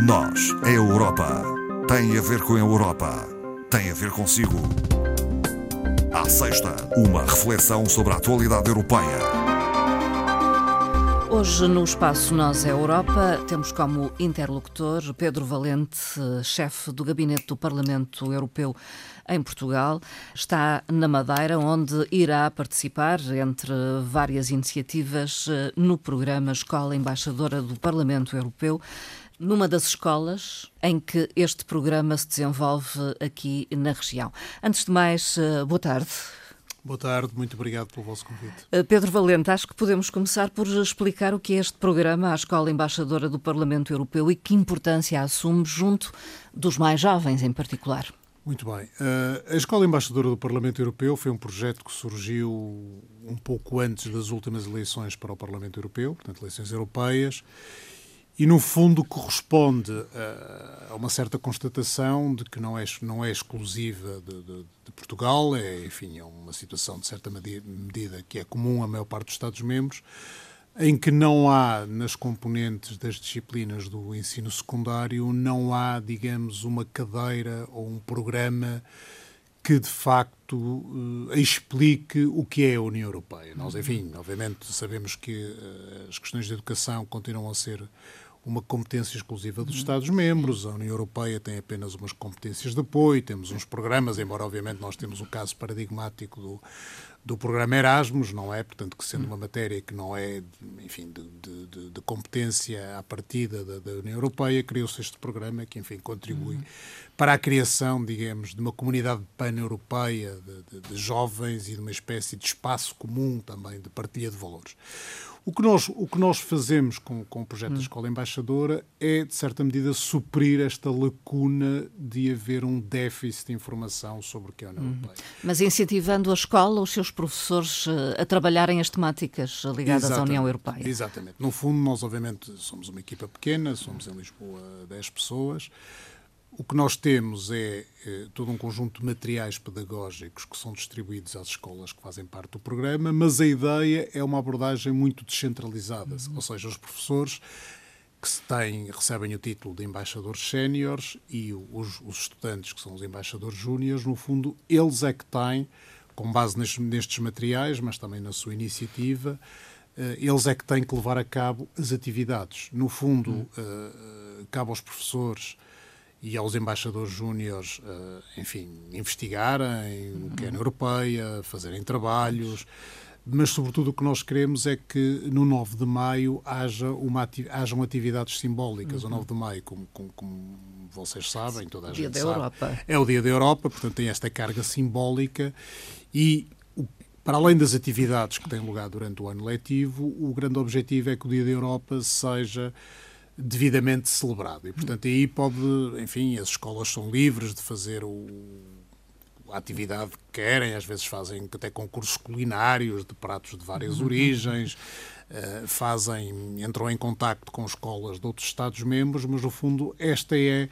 Nós, a Europa, tem a ver com a Europa, tem a ver consigo. À sexta, uma reflexão sobre a atualidade europeia. Hoje, no espaço Nós é Europa, temos como interlocutor Pedro Valente, chefe do gabinete do Parlamento Europeu em Portugal. Está na Madeira, onde irá participar, entre várias iniciativas, no programa Escola Embaixadora do Parlamento Europeu numa das escolas em que este programa se desenvolve aqui na região. Antes de mais, eh, boa tarde. Boa tarde, muito obrigado pelo vosso convite. Eh, Pedro Valente, acho que podemos começar por explicar o que é este programa, a Escola Embaixadora do Parlamento Europeu e que importância assume junto dos mais jovens em particular. Muito bem. Uh, a Escola Embaixadora do Parlamento Europeu foi um projeto que surgiu um pouco antes das últimas eleições para o Parlamento Europeu, portanto, eleições europeias, e no fundo corresponde a, a, uma certa constatação de que não é, não é exclusiva de, de, de, Portugal, é, enfim, é uma situação de certa medida que é comum à maior parte dos Estados-membros, em que não há nas componentes das disciplinas do ensino secundário, não há, digamos, uma cadeira ou um programa que de facto uh, explique o que é a União Europeia. Nós, enfim, obviamente sabemos que uh, as questões de educação continuam a ser uma competência exclusiva dos Estados-membros. A União Europeia tem apenas umas competências de apoio, temos uns programas, embora obviamente nós temos o caso paradigmático do, do programa Erasmus, não é? Portanto, que sendo uma matéria que não é, enfim, de, de, de competência à partida da, da União Europeia, criou-se este programa que, enfim, contribui uhum. para a criação, digamos, de uma comunidade pan-europeia de, de, jovens e de uma espécie de espaço comum também de partilha de valores. O que nós, o que nós fazemos com, com o projeto hum. da Escola Embaixadora é, de certa medida, suprir esta lacuna de haver um déficit de informação sobre o que é a União Europeia. Mas incentivando a escola, os seus professores eh, a trabalharem as temáticas ligadas Exatamente. à União Europeia. Exatamente. No fundo, nós, obviamente, somos uma equipa pequena, somos em Lisboa 10 pessoas. O que nós temos é, é, todo um conjunto de materiais pedagógicos que são distribuídos às escolas que fazem parte do programa, mas a ideia é uma abordagem muito descentralizada, uhum. ou seja, os professores que têm, recebem o título de embaixadores séniores e os, os, estudantes que são os embaixadores júniores, no fundo, eles é que têm, com base nestes, nestes materiais, mas também na sua iniciativa, uh, eles é que têm que levar a cabo as atividades. No fundo, uh, cabe aos professores e aos embaixadores júniores, uh, enfim, investigarem o que é na Europeia, fazerem trabalhos, mas sobretudo o que nós queremos é que no 9 de maio haja uma hajam atividades simbólicas. Uhum. O 9 de maio, como, como, como vocês sabem, toda a dia gente da sabe, Europa. é o Dia da Europa, portanto tem esta carga simbólica e para além das atividades que têm lugar durante o ano letivo, o grande objetivo é que o Dia da Europa seja devidamente celebrado. E, portanto, aí pode, enfim, as escolas são livres de fazer o, atividade que querem, às vezes fazem até concursos culinários de pratos de várias uhum. origens, uh, fazem, entram em contacto com escolas de outros Estados-membros, mas, no fundo, esta é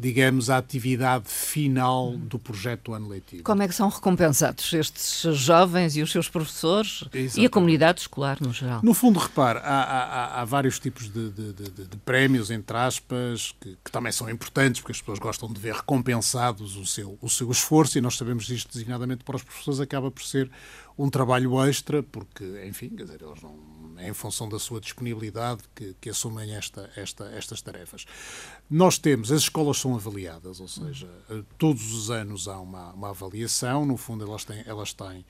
digamos, a atividade final do projeto do ano letivo. Como é que são recompensados estes jovens e os seus professores Exatamente. e a comunidade escolar no geral? No fundo, repare, há, há, há vários tipos de, de, de, de, prémios, entre aspas, que, que, também são importantes, porque as pessoas gostam de ver recompensados o seu, o seu esforço, e nós sabemos isto designadamente para os professores, acaba por ser um trabalho extra, porque, enfim, quer dizer, eles não é em função da sua disponibilidade que, que assumem esta, esta, estas tarefas. Nós temos, as escolas são avaliadas, ou seja, todos os anos há uma, uma avaliação, no fundo elas têm, elas têm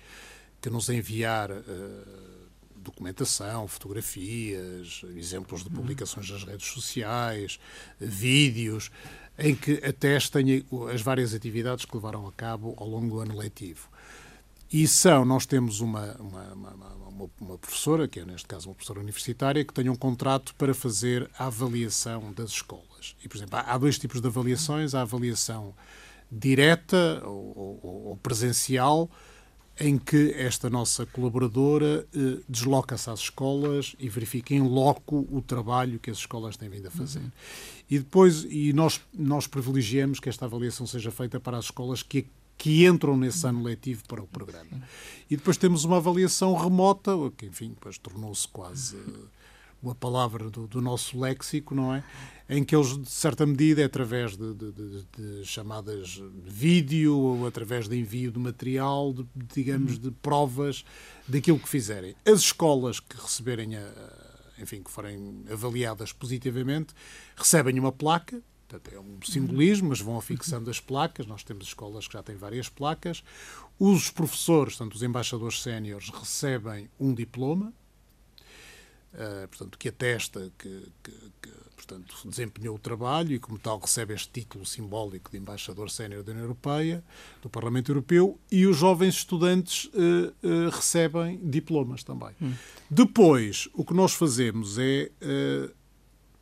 que nos enviar uh, documentação, fotografias, exemplos de publicações nas redes sociais, vídeos, em que atestem as várias atividades que levaram a cabo ao longo do ano letivo. E são, nós temos uma, uma, uma, uma, professora, que é neste caso uma professora universitária, que tem um contrato para fazer a avaliação das escolas. E, por exemplo, há, há dois tipos de avaliações: a avaliação direta ou, ou, ou presencial, em que esta nossa colaboradora eh, desloca-se às escolas e verifica em loco o trabalho que as escolas têm vindo a fazer. Uhum. E depois, e nós, nós privilegiamos que esta avaliação seja feita para as escolas que que entram nesse ano letivo para o programa. E depois temos uma avaliação remota, que, enfim, depois tornou-se quase uma palavra do, do, nosso léxico, não é? Em que eles, de certa medida, é através de, de, de, de chamadas vídeo ou através de envio de material, de, digamos, de provas daquilo que fizerem. As escolas que receberem, a, enfim, que forem avaliadas positivamente, recebem uma placa, portanto é um simbolismo, mas vão afixando as placas. Nós temos escolas que já têm várias placas. Os professores, portanto, os embaixadores séniores, recebem um diploma, uh, portanto, que atesta que, que, que, portanto, desempenhou o trabalho e, como tal, recebe este título simbólico de embaixador sénior da União Europeia, do Parlamento Europeu, e os jovens estudantes uh, uh, recebem diplomas também. Hum. Depois, o que nós fazemos é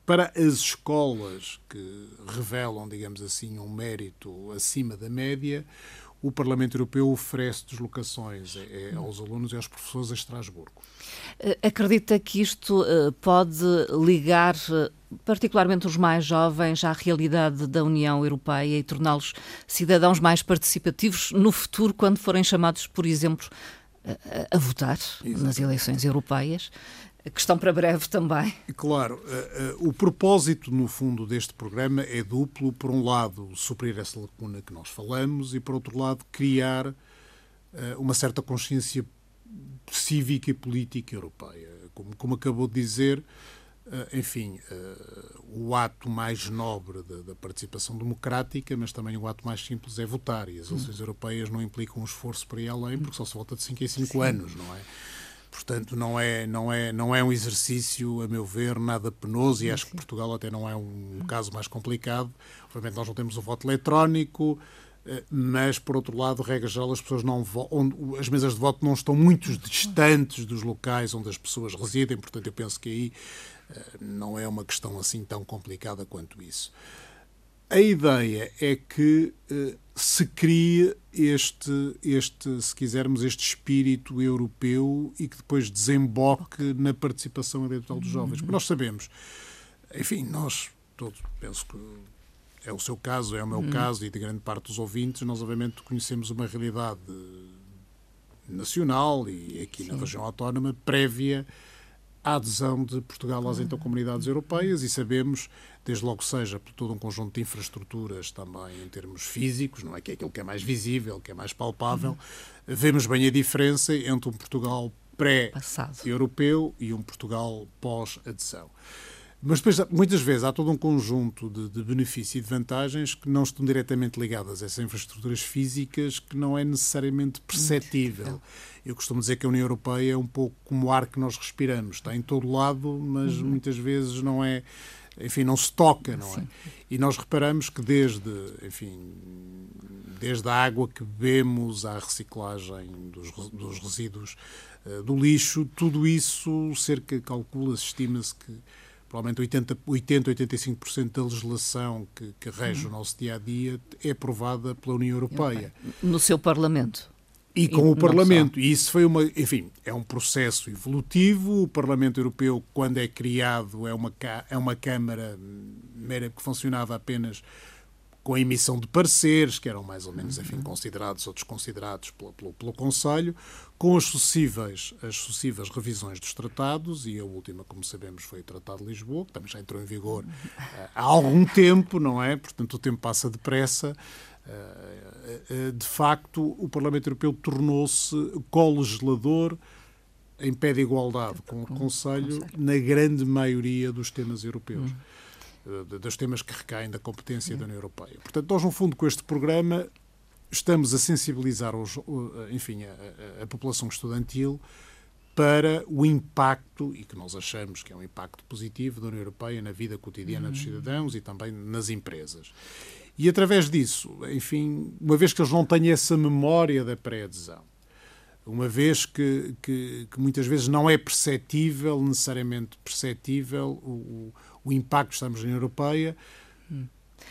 para as escolas que revelam, digamos assim, um mérito acima da média, o Parlamento Europeu oferece deslocações é, é aos alunos e aos professores a Estrasburgo. Eh, acredita que isto eh, pode ligar eh, particularmente os mais jovens à realidade da União Europeia e torná-los cidadãos mais participativos no futuro, quando forem chamados, por exemplo, a, votar Exato. nas eleições europeias? Questão para breve também. Claro, uh, uh, o propósito, no fundo, deste programa é duplo. Por um lado, suprir essa lacuna que nós falamos e, por outro lado, criar uh, uma certa consciência cívica e política europeia. Como, como acabou de dizer, enfim, o ato mais nobre da, da, participação democrática, mas também o ato mais simples é votar. E as eleições hum. europeias não implicam um esforço para ir além, porque só se volta de 5 em 5 anos, não é? Portanto, não é, não, é, não é um exercício, a meu ver, nada penoso e acho que Portugal até não é um caso mais complicado. Obviamente, nós não temos o voto eletrónico, eh, mas, por outro lado, regra geral, as pessoas não onde, as mesas de voto não estão muito distantes dos locais onde as pessoas residem, portanto, eu penso que aí eh, não é uma questão assim tão complicada quanto isso. A ideia é que uh, se crie este, este, se quisermos, este espírito europeu e que depois desemboque na participação eleitoral dos jovens. Porque nós sabemos, enfim, nós todos, penso que é o seu caso, é o meu uhum. caso e de grande parte dos ouvintes, nós obviamente conhecemos uma realidade nacional e aqui Sim. na região autónoma prévia à adesão de Portugal às então comunidades europeias e sabemos, desde logo seja por todo um conjunto de infraestruturas também em termos físicos, não é que é aquilo que é mais visível, que é mais palpável, uhum. vemos bem a diferença entre um Portugal pré-europeu e um Portugal pós-adesão. Mas depois, muitas vezes, há todo um conjunto de, de benefícios e de vantagens que não estão diretamente ligadas a essas infraestruturas físicas que não é necessariamente perceptível. Eu costumo dizer que a União Europeia é um pouco como o ar que nós respiramos. Está em todo lado, mas uhum. muitas vezes não é enfim, não se toca, não é? E nós reparamos que desde, enfim, desde a água que bebemos à reciclagem dos, dos resíduos uh, do lixo, tudo isso, cerca, calcula-se, estima-se que provavelmente 80, 80 85% da legislação que, que rege o nosso dia a dia é aprovada pela União Europeia. No seu Parlamento. E com e o Parlamento. E isso foi uma. Enfim, é um processo evolutivo. O Parlamento Europeu, quando é criado, é uma, é uma Câmara mera que funcionava apenas com a emissão de pareceres, que eram mais ou menos enfim, considerados ou desconsiderados pelo, pelo, pelo Conselho, com as sucessivas, as sucessivas revisões dos tratados, e a última, como sabemos, foi o Tratado de Lisboa, que também já entrou em vigor uh, há algum tempo, não é? Portanto, o tempo passa depressa. Uh, uh, de facto, o Parlamento Europeu tornou-se co-legislador em pé de igualdade com o Conselho na grande maioria dos temas europeus. Hum dos temas que recaem da competência da União Europeia. Portanto, nós, no fundo, com este programa, estamos a sensibilizar, os, enfim, a, a, a população estudantil para o impacto, e que nós achamos que é um impacto positivo da União Europeia na vida cotidiana dos cidadãos e também nas empresas. E através disso, enfim, uma vez que eles não têm essa memória da pré-adesão, uma vez que, que, que, muitas vezes não é perceptível, necessariamente perceptível, o, o impacto, estamos na União Europeia,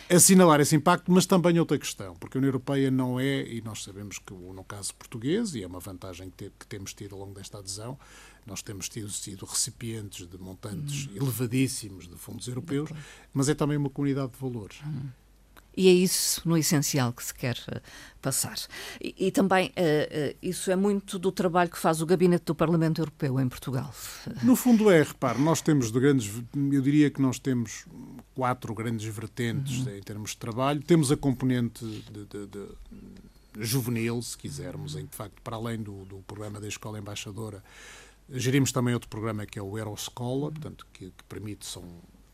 assinalar esse impacto, mas também outra questão, porque a União Europeia não é, e nós sabemos que no caso português, e é uma vantagem que, que temos tido ao longo desta adesão, nós temos tido, sido recipientes de montantes hum. elevadíssimos de fundos europeus, mas é também uma comunidade de valores. Hum. E é isso, no essencial, que se quer uh, passar. E, e também uh, isso é muito do trabalho que faz o Gabinete do Parlamento Europeu em Portugal. No fundo é, repare, nós temos de grandes, eu diria que nós temos quatro grandes vertentes uhum. em termos de trabalho. Temos a componente de, de, de juvenil, se quisermos, em que, de facto, para além do, do programa da Escola Embaixadora, gerimos também outro programa que é o Euroscola, portanto, que, que permite são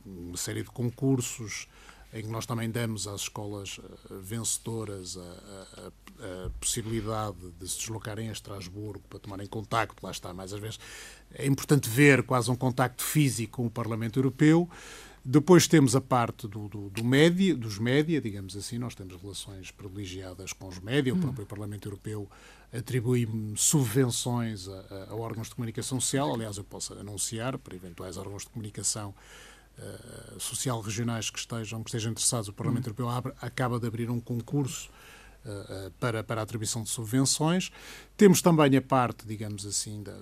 uma série de concursos em que nós também damos às escolas uh, vencedoras a, a, a, possibilidade de se deslocarem a Estrasburgo para tomarem contacto, lá está, mais às vezes é importante ver quase um contacto físico com o Parlamento Europeu. Depois temos a parte do, do, do média, dos média, digamos assim, nós temos relações privilegiadas com os média, o hum. próprio Parlamento Europeu atribui subvenções a, a, órgãos de comunicação social, aliás, eu posso anunciar para eventuais órgãos de comunicação uh, social regionais que estejam, que estejam interessados, o Parlamento hum. Europeu abre, acaba de abrir um concurso uh, para, para a atribuição de subvenções. Temos também a parte, digamos assim, da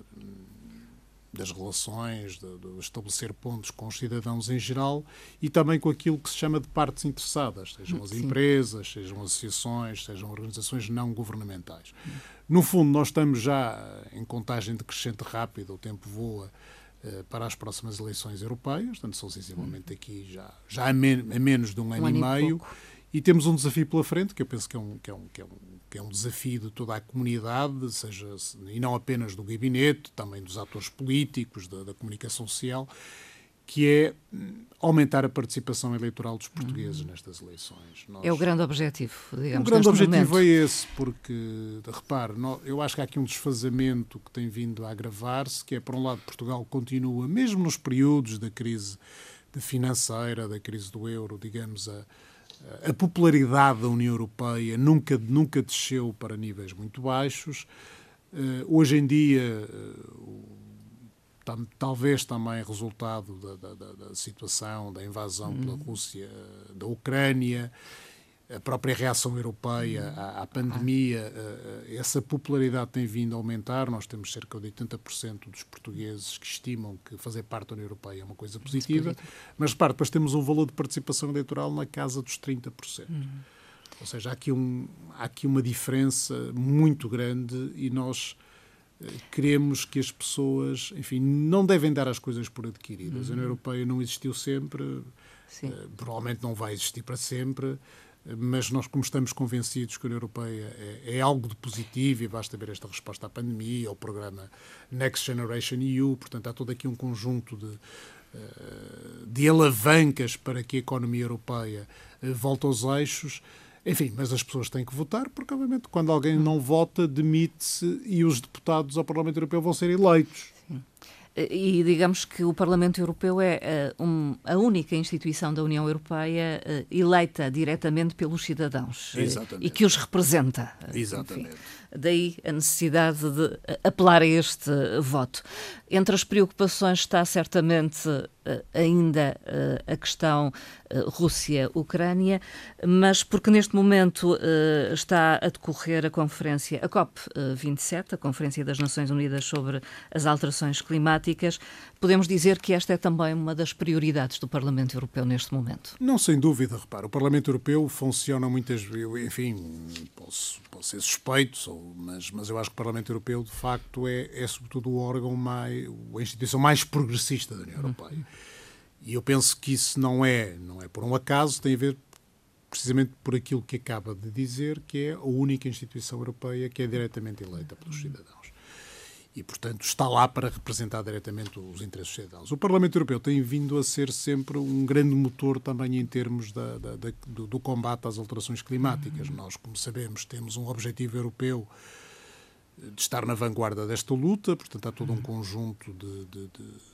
das relações, de, de, estabelecer pontos com os cidadãos em geral e também com aquilo que se chama de partes interessadas, sejam as Sim. empresas, sejam associações, sejam organizações não governamentais. No fundo, nós estamos já em contagem decrescente rápida, o tempo voa eh, para as próximas eleições europeias, portanto, são sensivelmente aqui já, já há, men a menos de um, um ano, ano, e meio. E, e temos um desafio pela frente, que eu penso que é um, que é um, que é um que é um desafio de toda a comunidade, seja e não apenas do gabinete, também dos atores políticos, da, da comunicação social, que é hum, aumentar a participação eleitoral dos portugueses hum. nestas eleições. Nós, é o grande objetivo, digamos. O grande objetivo momento. é esse, porque, repare, eu acho que há aqui um desfazamento que tem vindo a agravar-se, que é, por um lado, Portugal continua, mesmo nos períodos da crise financeira, da crise do euro, digamos, a a popularidade da União Europeia nunca, nunca desceu para níveis muito baixos. Uh, hoje em dia, uh, talvez também resultado da, da, da, situação da invasão pela uhum. Rússia da Ucrânia a própria reação europeia à, à pandemia, eh, eh, essa popularidade tem vindo a aumentar. Nós temos cerca de 80% dos portugueses que estimam que fazer parte da União Europeia é uma coisa positiva, mas repare, depois temos um valor de participação eleitoral na casa dos 30%. Uhum. Ou seja, há aqui, um, há aqui uma diferença muito grande e nós eh, queremos que as pessoas, enfim, não devem dar as coisas por adquiridas. Uhum. A União Europeia não existiu sempre, uh, provavelmente não vai existir para sempre mas nós, como estamos convencidos que a União Europeia é, é, algo de positivo e basta ver esta resposta à pandemia, ao programa Next Generation EU, portanto, há todo aqui um conjunto de, eh, de alavancas para que a economia europeia eh, volte aos eixos. Enfim, mas as pessoas têm que votar, porque, obviamente, quando alguém não vota, demite-se e os deputados ao Parlamento Europeu vão ser eleitos. Sim. E digamos que o Parlamento Europeu é uh, um, a única instituição da União Europeia uh, eleita diretamente pelos cidadãos uh, e que os representa. Exatamente. Enfim, daí a necessidade de apelar a este voto. Entre as preocupações está certamente ainda a questão Rússia-Ucrânia, mas porque neste momento está a decorrer a conferência, a COP27, a Conferência das Nações Unidas sobre as Alterações Climáticas, podemos dizer que esta é também uma das prioridades do Parlamento Europeu neste momento. Não, sem dúvida, repara, o Parlamento Europeu funciona muitas vezes, enfim, posso, posso ser suspeito, mas, mas eu acho que o Parlamento Europeu, de facto, é, é sobretudo o órgão mais, a instituição mais progressista da União Europeia. Uhum. E eu penso que isso não é, não é por um acaso, tem a ver precisamente por aquilo que acaba de dizer, que é a única instituição europeia que é diretamente eleita pelos cidadãos. E, portanto, está lá para representar diretamente os interesses cidadãos. O Parlamento Europeu tem vindo a ser sempre um grande motor também em termos da, da, da, do, do, combate às alterações climáticas. Uhum. Nós, como sabemos, temos um objetivo europeu de estar na vanguarda desta luta, portanto, há todo um conjunto de, de, de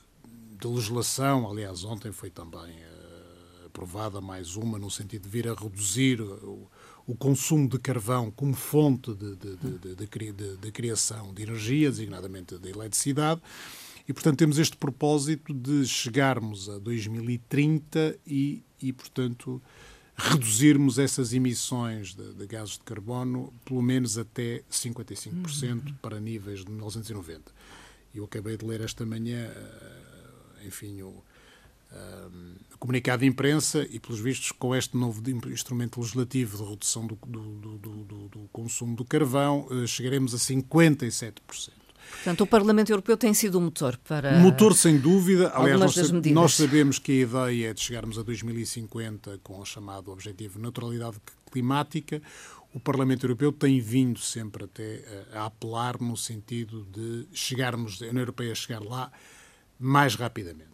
de legislação, aliás, ontem foi também uh, aprovada mais uma, no sentido de vir a reduzir o, o consumo de carvão como fonte de, de, de, criação de energia, designadamente de eletricidade. E, portanto, temos este propósito de chegarmos a 2030 e, e portanto, reduzirmos essas emissões de, de, gases de carbono pelo menos até 55% uhum. para níveis de 1990. Eu acabei de ler esta manhã uh, enfim, o, comunicado de imprensa e, pelos vistos, com este novo instrumento legislativo de redução do, do, do, do consumo do carvão, uh, chegaremos a 57%. Portanto, o Parlamento Europeu tem sido o motor para. Motor, sem dúvida. Aliás, nós, nós, sabemos que a ideia é de chegarmos a 2050 com o chamado objetivo de neutralidade climática. O Parlamento Europeu tem vindo sempre até a, a apelar no sentido de chegarmos, a União Europeia chegar lá mais rapidamente.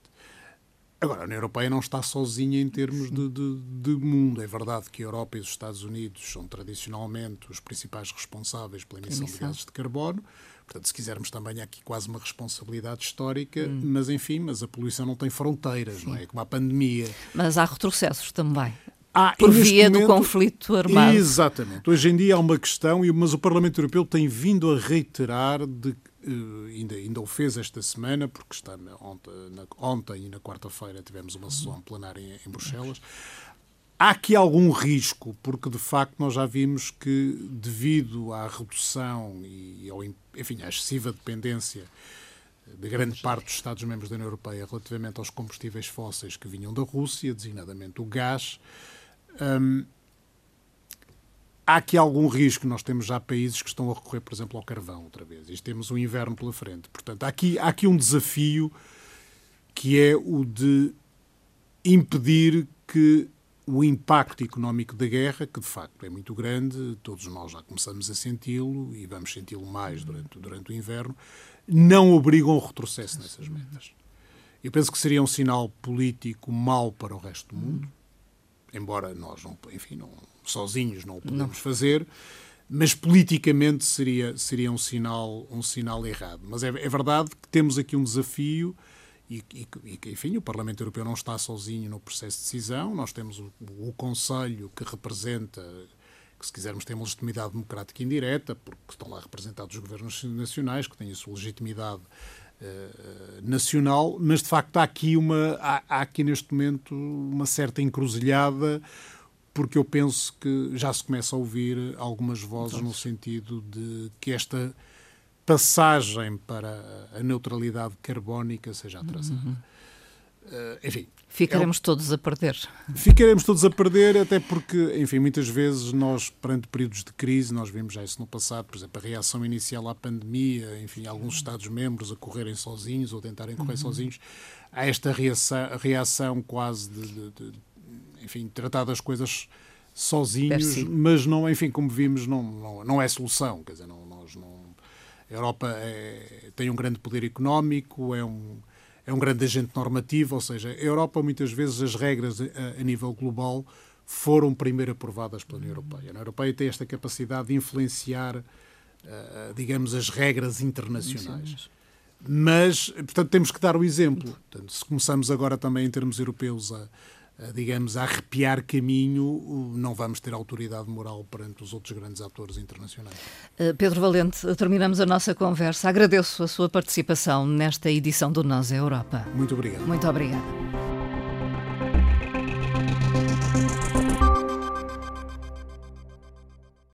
Agora, a União Europeia não está sozinha em termos de, de, de, mundo. É verdade que a Europa e os Estados Unidos são tradicionalmente os principais responsáveis pela emissão, emissão. de gases de carbono. Portanto, se quisermos também há aqui quase uma responsabilidade histórica, hum. mas enfim, mas a poluição não tem fronteiras, Sim. não é? Como a pandemia. Mas há retrocessos também. Ah, por via momento, do conflito armado. Exatamente. Hoje em dia há uma questão, mas o Parlamento Europeu tem vindo a reiterar de Uh, ainda, ainda o fez esta semana, porque está ontem, na, ontem, e na quarta-feira tivemos uma sessão plenária em, em, Bruxelas. Há aqui algum risco, porque de facto nós já vimos que, devido à redução e ao, enfim, à excessiva dependência de grande parte dos Estados-membros da União Europeia relativamente aos combustíveis fósseis que vinham da Rússia, designadamente o gás, um, há aqui algum risco. Nós temos já países que estão a recorrer, por exemplo, ao carvão outra vez. E temos um inverno pela frente. Portanto, há aqui, há aqui um desafio que é o de impedir que o impacto económico da guerra, que de facto é muito grande, todos nós já começamos a senti-lo e vamos senti-lo mais durante, durante o inverno, não obrigam ao retrocesso nessas metas. Eu penso que seria um sinal político mau para o resto do mundo, embora nós não, enfim, não, sozinhos não o podemos fazer, mas politicamente seria, seria um, sinal, um sinal errado. Mas é, é verdade que temos aqui um desafio e, e, e, enfim, o Parlamento Europeu não está sozinho no processo de decisão, nós temos o, o Conselho que representa que se quisermos tem uma legitimidade democrática indireta, porque estão lá representados os governos nacionais, que têm a sua legitimidade nacional, mas de facto há aqui, uma, há, há, aqui neste momento uma certa encruzilhada porque eu penso que já se começa a ouvir algumas vozes no sentido de que esta passagem para a neutralidade carbónica seja atrasada. Uhum. Uh, enfim. Ficaremos é, todos a perder. Ficaremos todos a perder, até porque, enfim, muitas vezes nós, perante períodos de crise, nós vimos já isso no passado, por exemplo, a reação inicial à pandemia, enfim, alguns Estados-membros a correrem sozinhos ou tentarem correr uhum. sozinhos, há esta reação, reação quase de, de, de enfim, tratar das coisas sozinhos, mas não, enfim, como vimos, não, não, não é solução. Quer dizer, não, nós não, a Europa é, tem um grande poder económico, é um, é um grande agente normativo, ou seja, a Europa, muitas vezes, as regras a, a nível global foram primeiro aprovadas pela União Europeia. A União Europeia tem esta capacidade de influenciar, uh, digamos, as regras internacionais. Mas, portanto, temos que dar o exemplo. Portanto, se começamos agora também, em termos europeus, a digamos, a arrepiar caminho, não vamos ter autoridade moral perante os outros grandes atores internacionais. Eh, Pedro Valente, terminamos a nossa conversa. Agradeço a sua participação nesta edição do Nós é Europa. Muito obrigado. Muito obrigada.